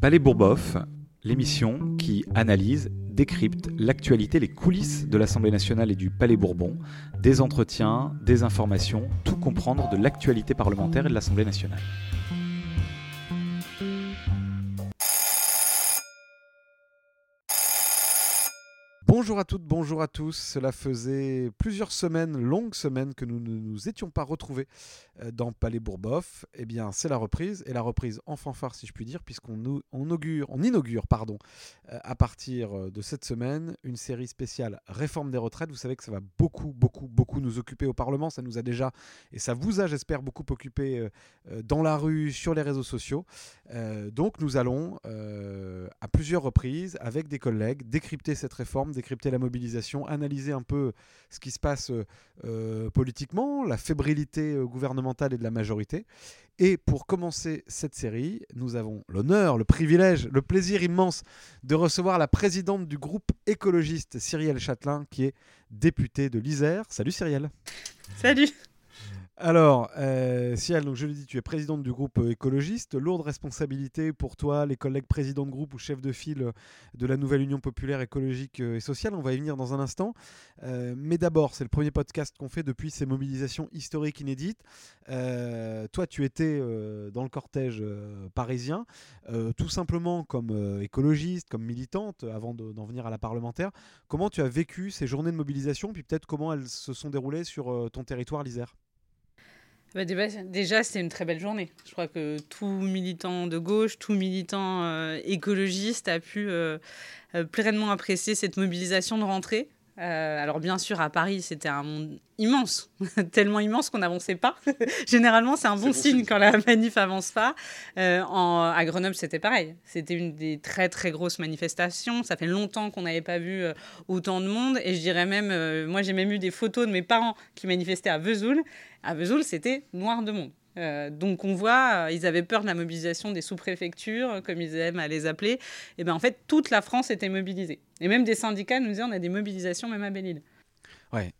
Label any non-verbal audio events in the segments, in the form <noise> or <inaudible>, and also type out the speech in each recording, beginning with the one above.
Palais Bourboff, l'émission qui analyse, décrypte l'actualité, les coulisses de l'Assemblée nationale et du Palais Bourbon, des entretiens, des informations, tout comprendre de l'actualité parlementaire et de l'Assemblée nationale. Bonjour à toutes, bonjour à tous. Cela faisait plusieurs semaines, longues semaines, que nous ne nous étions pas retrouvés euh, dans Palais Bourboff. Eh bien, c'est la reprise, et la reprise en fanfare, si je puis dire, puisqu'on on inaugure, on inaugure pardon, euh, à partir euh, de cette semaine une série spéciale Réforme des retraites. Vous savez que ça va beaucoup, beaucoup, beaucoup nous occuper au Parlement. Ça nous a déjà, et ça vous a, j'espère, beaucoup occupé dans la rue, sur les réseaux sociaux. donc, nous allons, à plusieurs reprises, avec des collègues, décrypter cette réforme décrypter la mobilisation, analyser un peu ce qui se passe euh, euh, politiquement, la fébrilité euh, gouvernementale et de la majorité. Et pour commencer cette série, nous avons l'honneur, le privilège, le plaisir immense de recevoir la présidente du groupe écologiste Cyrielle Châtelain, qui est députée de l'Isère. Salut Cyrielle. Salut. Alors, euh, Ciel, donc je le dis, tu es présidente du groupe euh, écologiste. Lourde responsabilité pour toi, les collègues présidents de groupe ou chefs de file euh, de la nouvelle Union populaire écologique et sociale. On va y venir dans un instant. mais d'abord, c'est le premier podcast qu'on fait depuis ces mobilisations historiques inédites. toi, tu étais dans le cortège parisien, tout simplement comme écologiste, comme militante, avant d'en venir à la parlementaire. Comment tu as vécu ces journées de mobilisation, puis peut-être comment elles se sont déroulées sur ton territoire, l'Isère? Bah, déjà, c'était une très belle journée. Je crois que tout militant de gauche, tout militant euh, écologiste a pu euh, euh, pleinement apprécier cette mobilisation de rentrée. Euh, alors bien sûr, à Paris, c'était un monde immense, <laughs> tellement immense qu'on n'avançait pas. <laughs> Généralement, c'est un bon, signe, quand la <laughs> manif avance pas. Euh, en, à Grenoble, c'était pareil. C'était une des très très grosses manifestations. Ça fait longtemps qu'on n'avait pas vu euh, autant de monde. Et je dirais même, moi j'ai même eu des photos de mes parents qui manifestaient à Vesoul. À Vesoul, c'était noir de monde. Euh, donc on voit, euh, ils avaient peur de la mobilisation des sous-préfectures, comme ils aiment à les appeler. Et bien en fait, toute la France était mobilisée. Et même des syndicats nous disaient on a des mobilisations même à Belle-Île.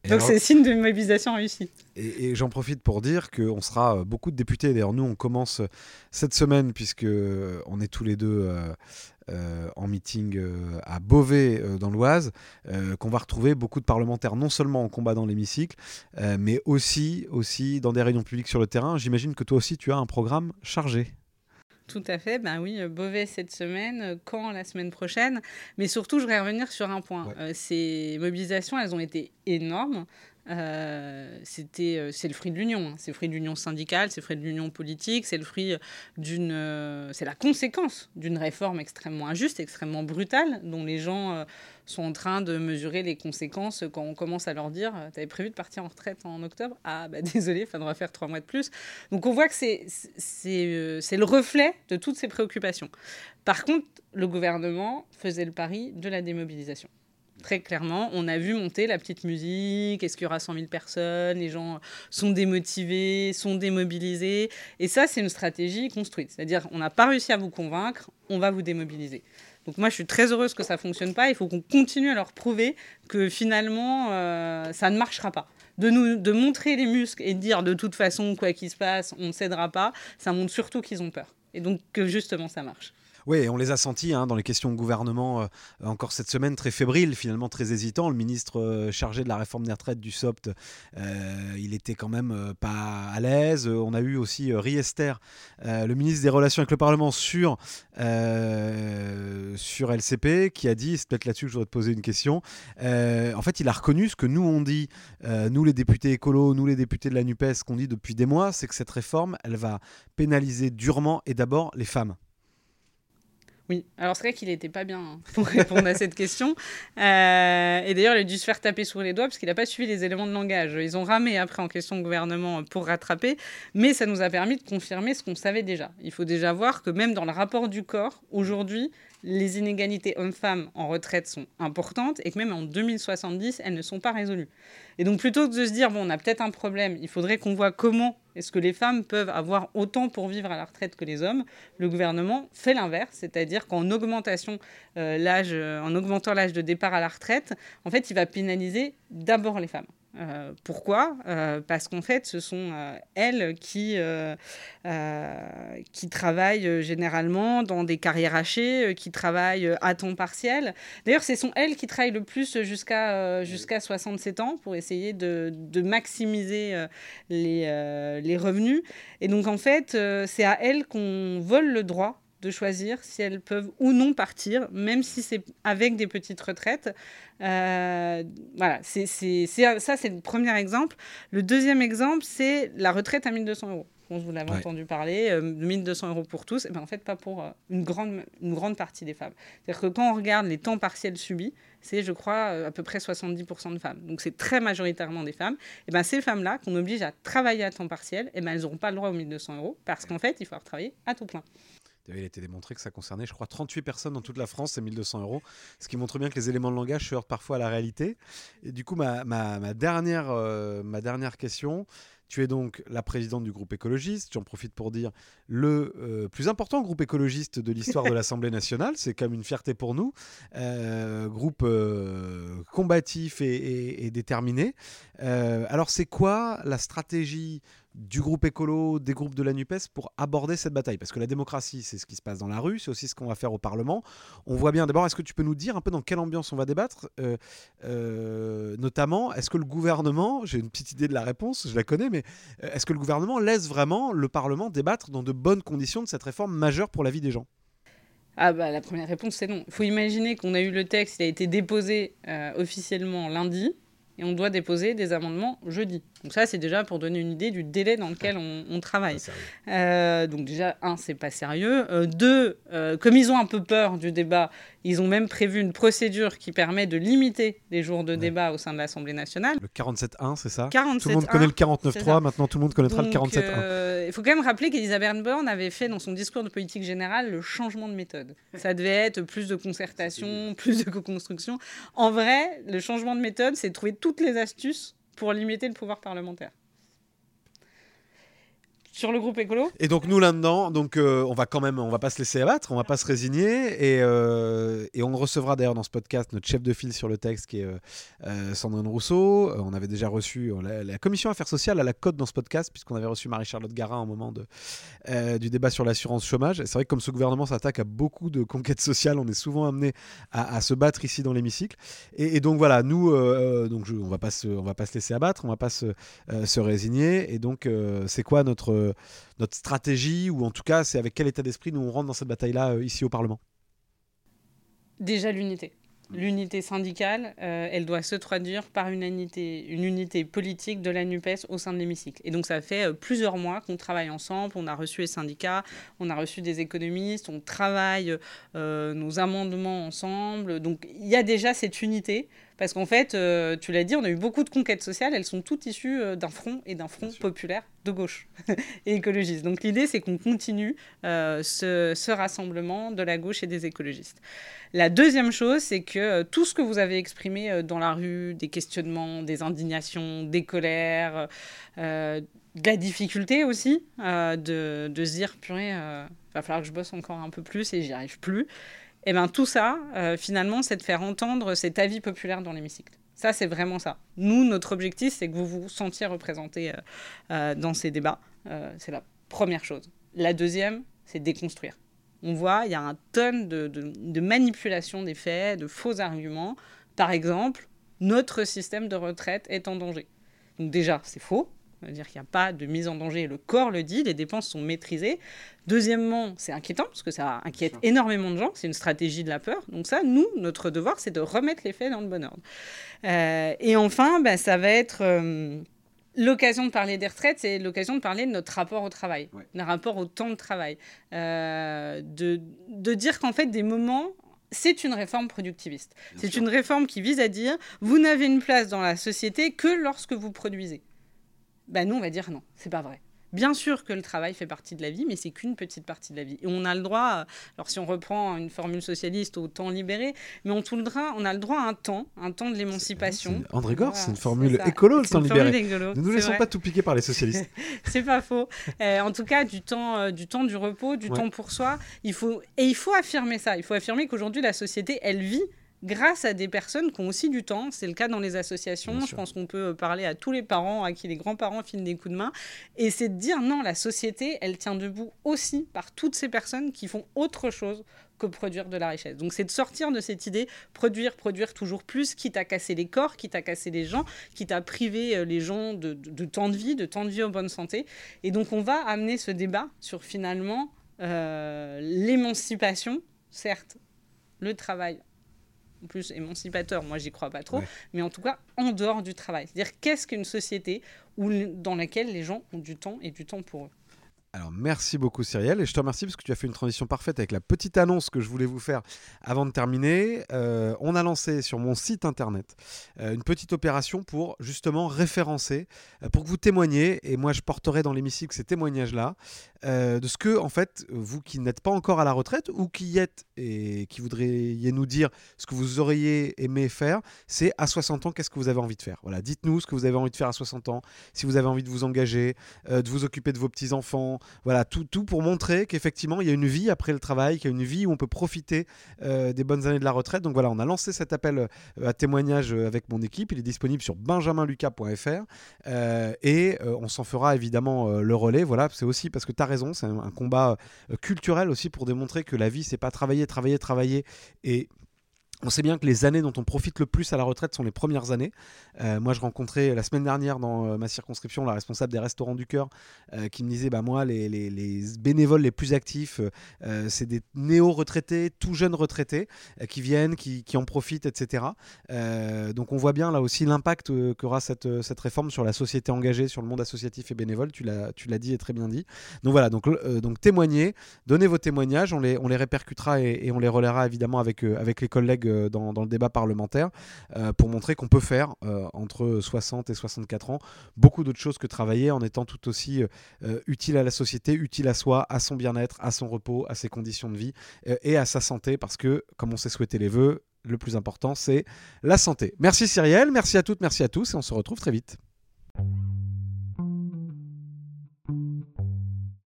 Donc c'est signe de mobilisation réussie. Et, j'en profite pour dire qu'on sera euh, beaucoup de députés. D'ailleurs, nous, on commence cette semaine, puisque on est tous les deux euh, en meeting euh, à Beauvais euh, dans l'Oise, qu'on va retrouver beaucoup de parlementaires non seulement en combat dans l'hémicycle, mais aussi, aussi dans des réunions publiques sur le terrain. J'imagine que toi aussi tu as un programme chargé. Tout à fait, ben oui, Beauvais cette semaine, quand la semaine prochaine? Mais surtout, je voudrais revenir sur un point. ces mobilisations, elles ont été énormes. Euh, euh, c'est le fruit de l'union hein. c'est le fruit de l'union syndicale c'est le fruit de l'union politique c'est le fruit d'une euh, c'est la conséquence d'une réforme extrêmement injuste extrêmement brutale dont les gens sont en train de mesurer les conséquences quand on commence à leur dire tu avais prévu de partir en retraite en octobre? Ah bah <laughs> désolé il faudra faire trois mois de plus. Donc on voit que c'est c'est le reflet de toutes ces préoccupations. Par contre le gouvernement faisait le pari de la démobilisation Très clairement, on a vu monter la petite musique, est-ce qu'il y aura 100 000 personnes, les gens sont démotivés, sont démobilisés. Et ça, c'est une stratégie construite. C'est-à-dire, on n'a pas réussi à vous convaincre, on va vous démobiliser. Donc moi, je suis très heureuse que ça ne fonctionne pas. Il faut qu'on continue à leur prouver que finalement, euh, ça ne marchera pas. De, nous, de montrer les muscles et de dire de toute façon, quoi qu'il se passe, on ne cédera pas, ça montre surtout qu'ils ont peur. Et donc que justement, ça marche. Oui, on les a sentis hein, dans les questions de gouvernement euh, encore cette semaine très fébrile, finalement très hésitant. Le ministre euh, chargé de la réforme des retraites du SOPT, euh, il était quand même pas à l'aise. On a eu aussi Riester, le ministre des Relations avec le Parlement sur, sur LCP, qui a dit, c'est peut-être là-dessus que je voudrais te poser une question. en fait, il a reconnu ce que nous on dit, nous les députés écolos, nous les députés de la NUPES, qu'on dit depuis des mois, c'est que cette réforme, elle va pénaliser durement et d'abord les femmes. Oui, alors c'est vrai qu'il n'était pas bien hein, pour répondre à cette question. Euh, et d'ailleurs, il a dû se faire taper sur les doigts parce qu'il n'a pas suivi les éléments de langage. Ils ont ramé après en question de gouvernement pour rattraper, mais ça nous a permis de confirmer ce qu'on savait déjà. Il faut déjà voir que même dans le rapport du corps, aujourd'hui, les inégalités hommes-femmes en retraite sont importantes et que même en 2070, elles ne sont pas résolues. Et donc plutôt que de se dire, bon, on a peut-être un problème, il faudrait qu'on voit comment est-ce que les femmes peuvent avoir autant pour vivre à la retraite que les hommes, le gouvernement fait l'inverse, c'est-à-dire qu'en augmentation euh, euh, en augmentant l'âge de départ à la retraite, en fait, il va pénaliser d'abord les femmes. Pourquoi? Parce qu'en fait, ce sont elles qui, qui travaillent généralement dans des carrières hachées, qui travaillent à temps partiel. D'ailleurs, ce sont elles qui travaillent le plus jusqu'à jusqu'à 67 ans pour essayer de, de maximiser les, les revenus. Et donc, en fait, c'est à elles qu'on vole le droit de choisir si elles peuvent ou non partir, même si c'est avec des petites retraites. Euh, voilà, c'est, ça c'est le premier exemple. Le deuxième exemple, c'est la retraite à 1200 euros. vous l'avez entendu parler, 1200 euh, euros pour tous, et ben en fait pas pour euh, une, grande, une grande partie des femmes. C'est-à-dire que quand on regarde les temps partiels subis, c'est je crois à peu près 70% de femmes. Donc c'est très majoritairement des femmes. Et ben ces femmes-là, qu'on oblige à travailler à temps partiel, et ben elles n'auront pas le droit aux 1200 euros parce qu'en fait il faut travailler à tout plein. Il a été démontré que ça concernait, je crois, 38 personnes dans toute la France, c'est 1200 euros. Ce qui montre bien que les éléments de langage se heurtent parfois à la réalité. Et du coup, ma, euh, dernière question, tu es donc la présidente du groupe écologiste. J'en profite pour dire le euh, plus important groupe écologiste de l'histoire de l'Assemblée nationale. C'est comme une fierté pour nous. Euh, groupe combatif et déterminé. alors, c'est quoi la stratégie du groupe écolo, des groupes de la NUPES pour aborder cette bataille Parce que la démocratie, c'est ce qui se passe dans la rue, c'est aussi ce qu'on va faire au Parlement. On voit bien, d'abord, est-ce que tu peux nous dire un peu dans quelle ambiance on va débattre euh, euh, Notamment, est-ce que le gouvernement, j'ai une petite idée de la réponse, je la connais, mais euh, est-ce que le gouvernement laisse vraiment le Parlement débattre dans de bonnes conditions de cette réforme majeure pour la vie des gens? Ah bah la première réponse c'est non. Il faut imaginer qu'on a eu le texte, il a été déposé officiellement lundi et on doit déposer des amendements jeudi. Donc ça, c'est déjà pour donner une idée du délai dans lequel on, travaille. Euh, donc déjà, un, c'est pas sérieux. Euh, deux, euh, comme ils ont un peu peur du débat, ils ont même prévu une procédure qui permet de limiter les jours de débat au sein de l'Assemblée nationale. Le 47.1, c'est ça? Tout le monde connaît le 49.3, maintenant tout le monde connaîtra le 47.1. Il faut quand même rappeler qu'Elisabeth Borne avait fait dans son discours de politique générale le changement de méthode. Ça devait être plus de concertation, plus de co-construction. En vrai, le changement de méthode, c'est de trouver toutes les astuces pour limiter le pouvoir parlementaire sur le groupe écolo. Et donc nous là-dedans, donc euh, on va quand même, on va pas se laisser abattre, on va pas se résigner et, euh, et on recevra d'ailleurs dans ce podcast notre chef de file sur le texte qui est euh, Sandrine Rousseau. on avait déjà reçu la, commission affaires sociales à la cote dans ce podcast puisqu'on avait reçu Marie-Charlotte Garin au moment de, du débat sur l'assurance chômage. C'est vrai que comme ce gouvernement s'attaque à beaucoup de conquêtes sociales, on est souvent amené à, se battre ici dans l'hémicycle. Et, donc voilà, nous, donc on va pas on va pas se laisser abattre, on va pas se, se résigner. Et donc c'est quoi notre notre stratégie, ou en tout cas, c'est avec quel état d'esprit nous on rentre dans cette bataille-là euh, ici au Parlement Déjà l'unité. L'unité syndicale, euh, elle doit se traduire par une unité, une unité politique de la NUPES au sein de l'hémicycle. Et donc ça fait euh, plusieurs mois qu'on travaille ensemble, on a reçu les syndicats, on a reçu des économistes, on travaille nos amendements ensemble. Donc il y a déjà cette unité parce qu'en fait, euh, tu l'as dit, on a eu beaucoup de conquêtes sociales, elles sont toutes issues euh, d'un front et d'un front populaire de gauche <laughs> et écologiste. Donc l'idée, c'est qu'on continue euh, ce, rassemblement de la gauche et des écologistes. La deuxième chose, c'est que tout ce que vous avez exprimé dans la rue, des questionnements, des indignations, des colères, de la difficulté aussi, de, de, se dire, purée, va falloir que je bosse encore un peu plus et j'y arrive plus. Et eh bien tout ça, euh, finalement, c'est de faire entendre cet avis populaire dans l'hémicycle. Ça, c'est vraiment ça. Nous, notre objectif, c'est que vous vous sentiez représenté euh, euh, dans ces débats. c'est la première chose. La deuxième, c'est déconstruire. On voit, il y a un tonne de, de manipulation des faits, de faux arguments. Par exemple, notre système de retraite est en danger. Donc déjà, c'est faux. C'est-à-dire qu'il n'y a pas de mise en danger. Le corps le dit, les dépenses sont maîtrisées. Deuxièmement, c'est inquiétant parce que ça inquiète énormément de gens. C'est une stratégie de la peur. Donc ça, nous, notre devoir, c'est de remettre les faits dans le bon ordre. Euh, et enfin, bah, ça va être... Euh, l'occasion de parler des retraites, c'est l'occasion de parler de notre rapport au travail, ouais. rapport au temps de travail. Euh, de, de dire qu'en fait, des moments, c'est une réforme productiviste. C'est une réforme qui vise à dire, vous n'avez une place dans la société que lorsque vous produisez ben nous, on va dire non, c'est pas vrai. Bien sûr que le travail fait partie de la vie, mais c'est qu'une petite partie de la vie. Et on a le droit, alors si on reprend une formule socialiste au temps libéré, mais on, tout le droit, on a le droit à un temps, un temps de l'émancipation. André Gors, c'est une formule écolo, le temps libéré. ne nous laissons pas tout piquer par les socialistes. <laughs> <laughs> c'est pas faux. Euh, en tout cas, du temps, euh, du temps du repos, du temps pour soi. Il faut, et il faut affirmer ça. Il faut affirmer qu'aujourd'hui, la société, elle vit grâce à des personnes qui ont aussi du temps. C'est le cas dans les associations. Je pense qu'on peut parler à tous les parents, à qui les grands-parents filent des coups de main. Et c'est de dire non, la société, elle tient debout aussi par toutes ces personnes qui font autre chose que produire de la richesse. Donc c'est de sortir de cette idée, produire, produire toujours plus, quitte à casser les corps, quitte à casser les gens, quitte à priver euh, les gens de, temps de vie, de temps de vie en bonne santé. Et donc on va amener ce débat sur finalement euh, l'émancipation, certes, le travail plus émancipateur, moi j'y crois pas trop, mais en tout cas en dehors du travail. C'est-à-dire qu'est-ce qu'une société où, dans laquelle les gens ont du temps et du temps pour eux? Alors merci beaucoup Cyrielle et je te remercie parce que tu as fait une transition parfaite avec la petite annonce que je voulais vous faire avant de terminer. Euh, on a lancé sur mon site internet euh, une petite opération pour justement référencer, euh, pour que vous témoigniez et moi je porterai dans l'hémicycle ces témoignages-là de ce que en fait vous qui n'êtes pas encore à la retraite ou qui y êtes et qui voudriez nous dire ce que vous auriez aimé faire, c'est à 60 ans qu'est-ce que vous avez envie de faire? Voilà, dites-nous ce que vous avez envie de faire à 60 ans, si vous avez envie de vous engager, de vous occuper de vos petits enfants voilà, tout, pour montrer qu'effectivement, il y a une vie après le travail, qu'il y a une vie où on peut profiter euh, des bonnes années de la retraite. Donc voilà, on a lancé cet appel euh, à témoignage euh, avec mon équipe. Il est disponible sur benjaminlucas.fr et on s'en fera évidemment le relais. Voilà, c'est aussi parce que tu as raison, c'est un, un, combat culturel aussi pour démontrer que la vie, c'est pas travailler, travailler, travailler et on sait bien que les années dont on profite le plus à la retraite sont les premières années. Euh, moi, je rencontrais la semaine dernière dans euh, ma circonscription la responsable des restaurants du cœur euh, qui me disait bah, Moi, les, bénévoles les plus actifs, c'est des néo-retraités, tout jeunes retraités qui viennent, qui, en profitent, etc. donc, on voit bien là aussi l'impact qu'aura cette, réforme sur la société engagée, sur le monde associatif et bénévole. Tu l'as dit et très bien dit. Donc, voilà, donc, donc témoignez, donnez vos témoignages, on les, répercutera et, on les relaiera évidemment avec les collègues euh, dans, le débat parlementaire euh, pour montrer qu'on peut faire euh, entre 60 et 64 ans beaucoup d'autres choses que travailler en étant tout aussi utile à la société, utile à soi, à son bien-être, à son repos, à ses conditions de vie et à sa santé parce que, comme on s'est souhaité les vœux, le plus important c'est la santé. Merci Cyrielle, merci à toutes, merci à tous et on se retrouve très vite.